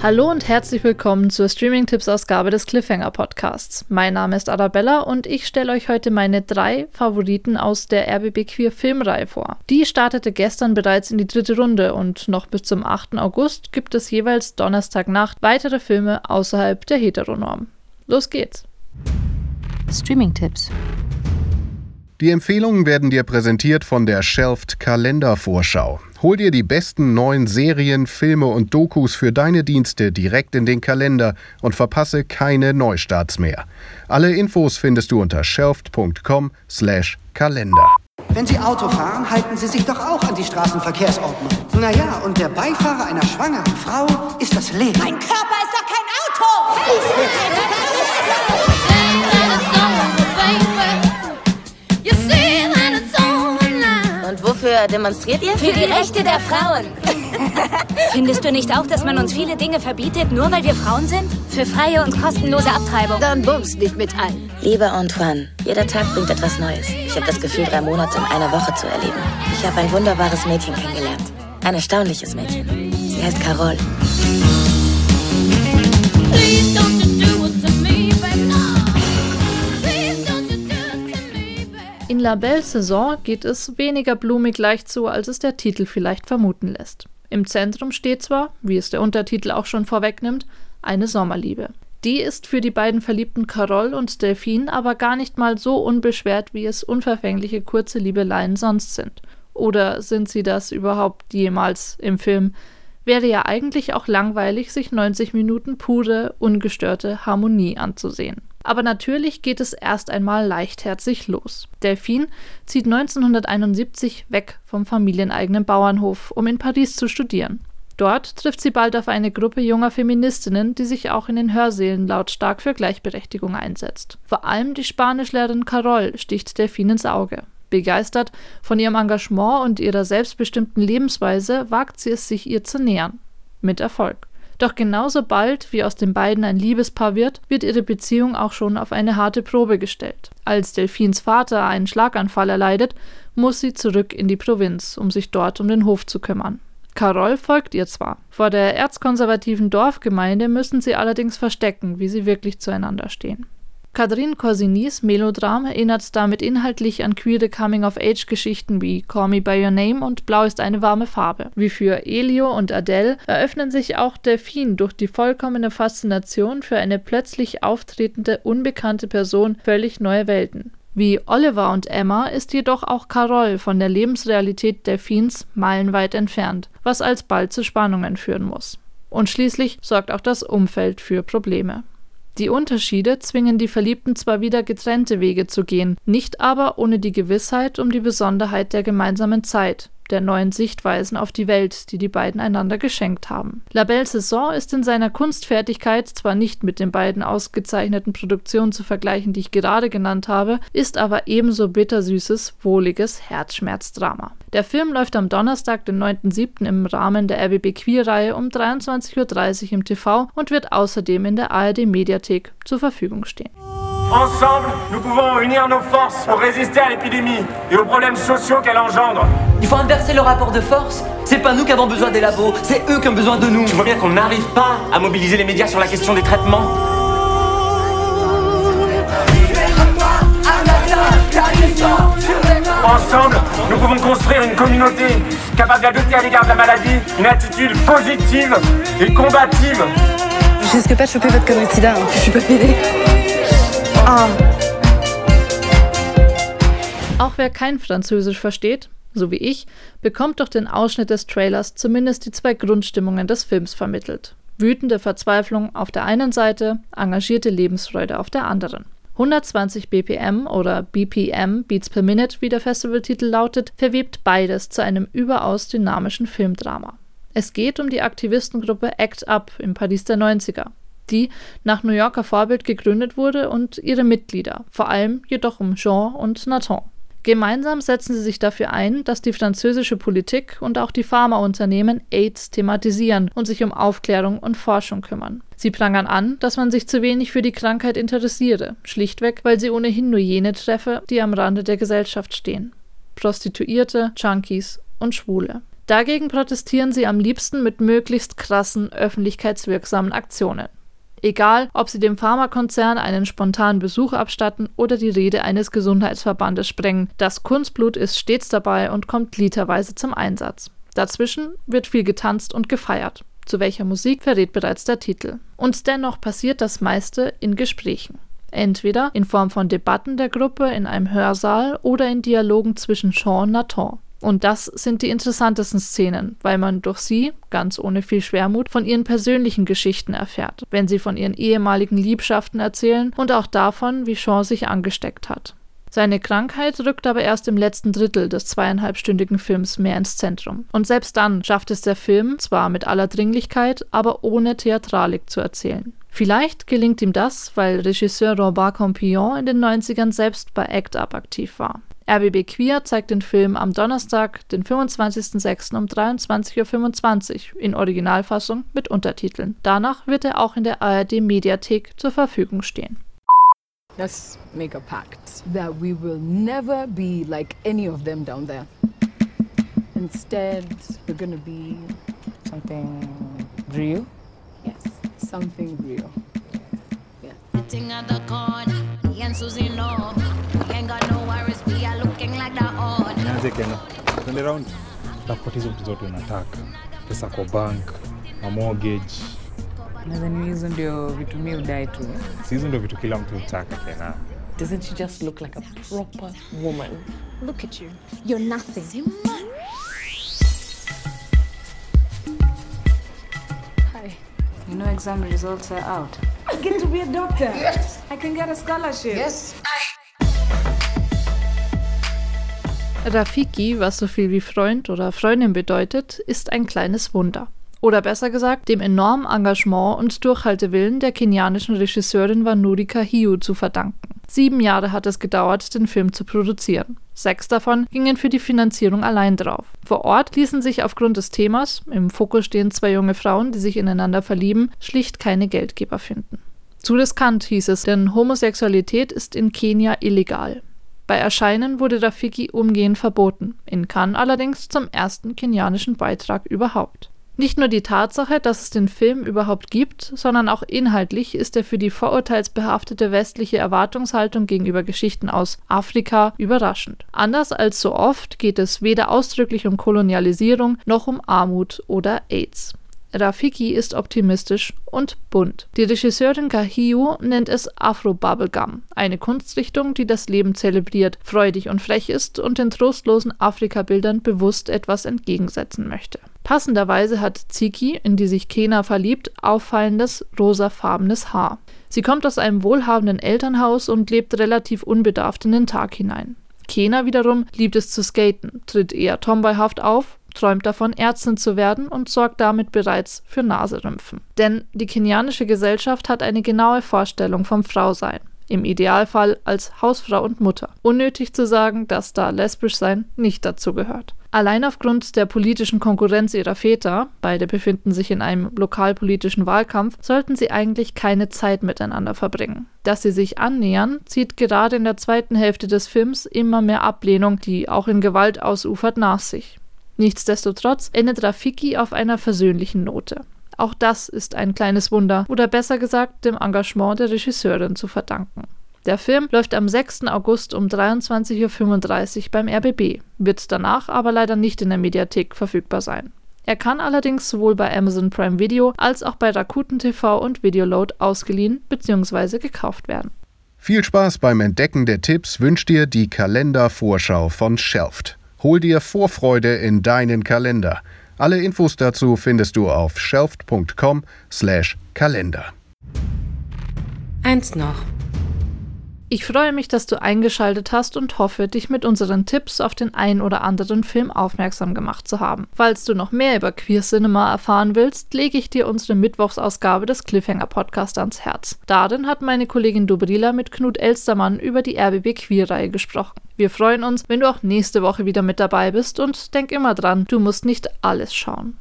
Hallo und herzlich willkommen zur Streaming-Tipps-Ausgabe des Cliffhanger Podcasts. Mein Name ist Arabella und ich stelle euch heute meine drei Favoriten aus der RBB Queer Filmreihe vor. Die startete gestern bereits in die dritte Runde und noch bis zum 8. August gibt es jeweils Donnerstagnacht weitere Filme außerhalb der Heteronorm. Los geht's! Streaming-Tipps die Empfehlungen werden dir präsentiert von der Shelfed Kalendervorschau. Hol dir die besten neuen Serien, Filme und Dokus für deine Dienste direkt in den Kalender und verpasse keine Neustarts mehr. Alle Infos findest du unter shelfed.com/kalender. Wenn Sie Auto fahren, halten Sie sich doch auch an die Straßenverkehrsordnung. Naja, und der Beifahrer einer schwangeren Frau ist das Leben. Mein Körper ist doch kein Auto! Wofür demonstriert ihr? Für die Rechte der Frauen. Findest du nicht auch, dass man uns viele Dinge verbietet, nur weil wir Frauen sind? Für freie und kostenlose Abtreibung. Dann bummst nicht mit ein. Lieber Antoine, jeder Tag bringt etwas Neues. Ich habe das Gefühl, drei Monate in einer Woche zu erleben. Ich habe ein wunderbares Mädchen kennengelernt. Ein erstaunliches Mädchen. Sie heißt Carol. In La Belle Saison geht es weniger blumig leicht zu, als es der Titel vielleicht vermuten lässt. Im Zentrum steht zwar, wie es der Untertitel auch schon vorwegnimmt, eine Sommerliebe. Die ist für die beiden verliebten Carol und Delphine aber gar nicht mal so unbeschwert, wie es unverfängliche kurze Liebeleien sonst sind. Oder sind sie das überhaupt jemals im Film? Wäre ja eigentlich auch langweilig, sich 90 Minuten pure, ungestörte Harmonie anzusehen. Aber natürlich geht es erst einmal leichtherzig los. Delphine zieht 1971 weg vom familieneigenen Bauernhof, um in Paris zu studieren. Dort trifft sie bald auf eine Gruppe junger Feministinnen, die sich auch in den Hörsälen lautstark für Gleichberechtigung einsetzt. Vor allem die Spanischlehrerin Carol sticht Delphine ins Auge. Begeistert von ihrem Engagement und ihrer selbstbestimmten Lebensweise wagt sie es sich ihr zu nähern. Mit Erfolg. Doch genauso bald, wie aus den beiden ein Liebespaar wird, wird ihre Beziehung auch schon auf eine harte Probe gestellt. Als Delphins Vater einen Schlaganfall erleidet, muss sie zurück in die Provinz, um sich dort um den Hof zu kümmern. Carol folgt ihr zwar. Vor der erzkonservativen Dorfgemeinde müssen sie allerdings verstecken, wie sie wirklich zueinander stehen. Catherine Corsinis Melodram erinnert damit inhaltlich an queere Coming-of-Age-Geschichten wie Call Me By Your Name und Blau ist eine warme Farbe. Wie für Elio und Adele eröffnen sich auch Delphine durch die vollkommene Faszination für eine plötzlich auftretende, unbekannte Person völlig neue Welten. Wie Oliver und Emma ist jedoch auch Carol von der Lebensrealität Delphins meilenweit entfernt, was alsbald zu Spannungen führen muss. Und schließlich sorgt auch das Umfeld für Probleme. Die Unterschiede zwingen die Verliebten zwar wieder getrennte Wege zu gehen, nicht aber ohne die Gewissheit um die Besonderheit der gemeinsamen Zeit, der neuen Sichtweisen auf die Welt, die die beiden einander geschenkt haben. La Belle Saison ist in seiner Kunstfertigkeit zwar nicht mit den beiden ausgezeichneten Produktionen zu vergleichen, die ich gerade genannt habe, ist aber ebenso bittersüßes, wohliges Herzschmerzdrama. Der Film läuft am Donnerstag, den 9.7. im Rahmen der RBB Queer-Reihe um 23.30 Uhr im TV und wird außerdem in der ARD Mediathek zur Verfügung stehen. Ensemble, nous pouvons unir nos forces pour résister à l'épidémie et aux problèmes sociaux qu'elle engendre. Il faut inverser le rapport de force. C'est pas nous qui avons besoin des labos, c'est eux qui ont besoin de nous. Tu vois bien qu'on n'arrive pas à mobiliser les médias sur la question des traitements. Ensemble, nous pouvons construire une communauté capable d'adopter à l'égard de la maladie une attitude positive et combative. Je risque pas de choper votre connerie de sida, hein. je suis pas pédée. Ah. Auch wer kein Französisch versteht, so wie ich, bekommt durch den Ausschnitt des Trailers zumindest die zwei Grundstimmungen des Films vermittelt. Wütende Verzweiflung auf der einen Seite, engagierte Lebensfreude auf der anderen. 120 BPM oder BPM, Beats per Minute, wie der Festivaltitel lautet, verwebt beides zu einem überaus dynamischen Filmdrama. Es geht um die Aktivistengruppe ACT UP im Paris der 90er die nach New Yorker Vorbild gegründet wurde und ihre Mitglieder, vor allem jedoch um Jean und Nathan. Gemeinsam setzen sie sich dafür ein, dass die französische Politik und auch die Pharmaunternehmen AIDS thematisieren und sich um Aufklärung und Forschung kümmern. Sie prangern an, dass man sich zu wenig für die Krankheit interessiere, schlichtweg, weil sie ohnehin nur jene treffe, die am Rande der Gesellschaft stehen. Prostituierte, Junkies und Schwule. Dagegen protestieren sie am liebsten mit möglichst krassen, öffentlichkeitswirksamen Aktionen. Egal, ob sie dem Pharmakonzern einen spontanen Besuch abstatten oder die Rede eines Gesundheitsverbandes sprengen, das Kunstblut ist stets dabei und kommt literweise zum Einsatz. Dazwischen wird viel getanzt und gefeiert. Zu welcher Musik verrät bereits der Titel. Und dennoch passiert das meiste in Gesprächen. Entweder in Form von Debatten der Gruppe in einem Hörsaal oder in Dialogen zwischen Sean und Nathan. Und das sind die interessantesten Szenen, weil man durch sie, ganz ohne viel Schwermut, von ihren persönlichen Geschichten erfährt, wenn sie von ihren ehemaligen Liebschaften erzählen und auch davon, wie Sean sich angesteckt hat. Seine Krankheit rückt aber erst im letzten Drittel des zweieinhalbstündigen Films mehr ins Zentrum. Und selbst dann schafft es der Film, zwar mit aller Dringlichkeit, aber ohne Theatralik zu erzählen. Vielleicht gelingt ihm das, weil Regisseur Robert Compillon in den 90ern selbst bei Act Up aktiv war. RBB Queer zeigt den Film am Donnerstag, den 25.06. um 23.25 Uhr in Originalfassung mit Untertiteln. Danach wird er auch in der ARD Mediathek zur Verfügung stehen. Let's make a pact that we will never be like any of them down there. Instead, we're gonna be something real. Yes, something real. Yes. Sitting at the corner, me and Susie know. We ain't got no worries, like the odd. Nianze kena. twende round. Tafuta hizo vitu zote unataka, pesa kwa bank, na mortgage. Nadhani hizo ndio vitu mi udai tu. Si hizo ndio vitu kila mtu hutaka Kenya. Doesn't she just look like a proper woman? Look at you. You're nothing. Hi. You know exam results are out. I get to be a doctor. Yes. I can get a scholarship. Yes. Rafiki, was so viel wie Freund oder Freundin bedeutet, ist ein kleines Wunder. Oder besser gesagt, dem enormen Engagement und Durchhaltewillen der kenianischen Regisseurin Vanurika Hiu zu verdanken. Sieben Jahre hat es gedauert, den Film zu produzieren. Sechs davon gingen für die Finanzierung allein drauf. Vor Ort ließen sich aufgrund des Themas, im Fokus stehen zwei junge Frauen, die sich ineinander verlieben, schlicht keine Geldgeber finden. Zu riskant hieß es, denn Homosexualität ist in Kenia illegal. Bei Erscheinen wurde Rafiki umgehend verboten, in Cannes allerdings zum ersten kenianischen Beitrag überhaupt. Nicht nur die Tatsache, dass es den Film überhaupt gibt, sondern auch inhaltlich ist er für die vorurteilsbehaftete westliche Erwartungshaltung gegenüber Geschichten aus Afrika überraschend. Anders als so oft geht es weder ausdrücklich um Kolonialisierung noch um Armut oder AIDS. Rafiki ist optimistisch und bunt. Die Regisseurin Kahiu nennt es Afro-Bubblegum, eine Kunstrichtung, die das Leben zelebriert, freudig und frech ist und den trostlosen Afrika-Bildern bewusst etwas entgegensetzen möchte. Passenderweise hat Ziki, in die sich Kena verliebt, auffallendes rosafarbenes Haar. Sie kommt aus einem wohlhabenden Elternhaus und lebt relativ unbedarft in den Tag hinein. Kena wiederum liebt es zu skaten, tritt eher tomboyhaft auf, träumt davon, Ärztin zu werden und sorgt damit bereits für Naserümpfen. Denn die kenianische Gesellschaft hat eine genaue Vorstellung vom Frausein. Im Idealfall als Hausfrau und Mutter. Unnötig zu sagen, dass da lesbisch sein nicht dazu gehört. Allein aufgrund der politischen Konkurrenz ihrer Väter, beide befinden sich in einem lokalpolitischen Wahlkampf, sollten sie eigentlich keine Zeit miteinander verbringen. Dass sie sich annähern, zieht gerade in der zweiten Hälfte des Films immer mehr Ablehnung, die auch in Gewalt ausufert, nach sich. Nichtsdestotrotz endet Rafiki auf einer versöhnlichen Note. Auch das ist ein kleines Wunder oder besser gesagt dem Engagement der Regisseurin zu verdanken. Der Film läuft am 6. August um 23.35 Uhr beim RBB, wird danach aber leider nicht in der Mediathek verfügbar sein. Er kann allerdings sowohl bei Amazon Prime Video als auch bei Rakuten TV und Videoload ausgeliehen bzw. gekauft werden. Viel Spaß beim Entdecken der Tipps wünscht dir die Kalendervorschau von Shelft. Hol dir Vorfreude in deinen Kalender. Alle Infos dazu findest du auf shelft.com/kalender. Eins noch. Ich freue mich, dass du eingeschaltet hast und hoffe, dich mit unseren Tipps auf den ein oder anderen Film aufmerksam gemacht zu haben. Falls du noch mehr über Queer Cinema erfahren willst, lege ich dir unsere Mittwochsausgabe des Cliffhanger Podcast ans Herz. Darin hat meine Kollegin Dobrila mit Knut Elstermann über die RBB Queer-Reihe gesprochen. Wir freuen uns, wenn du auch nächste Woche wieder mit dabei bist und denk immer dran, du musst nicht alles schauen.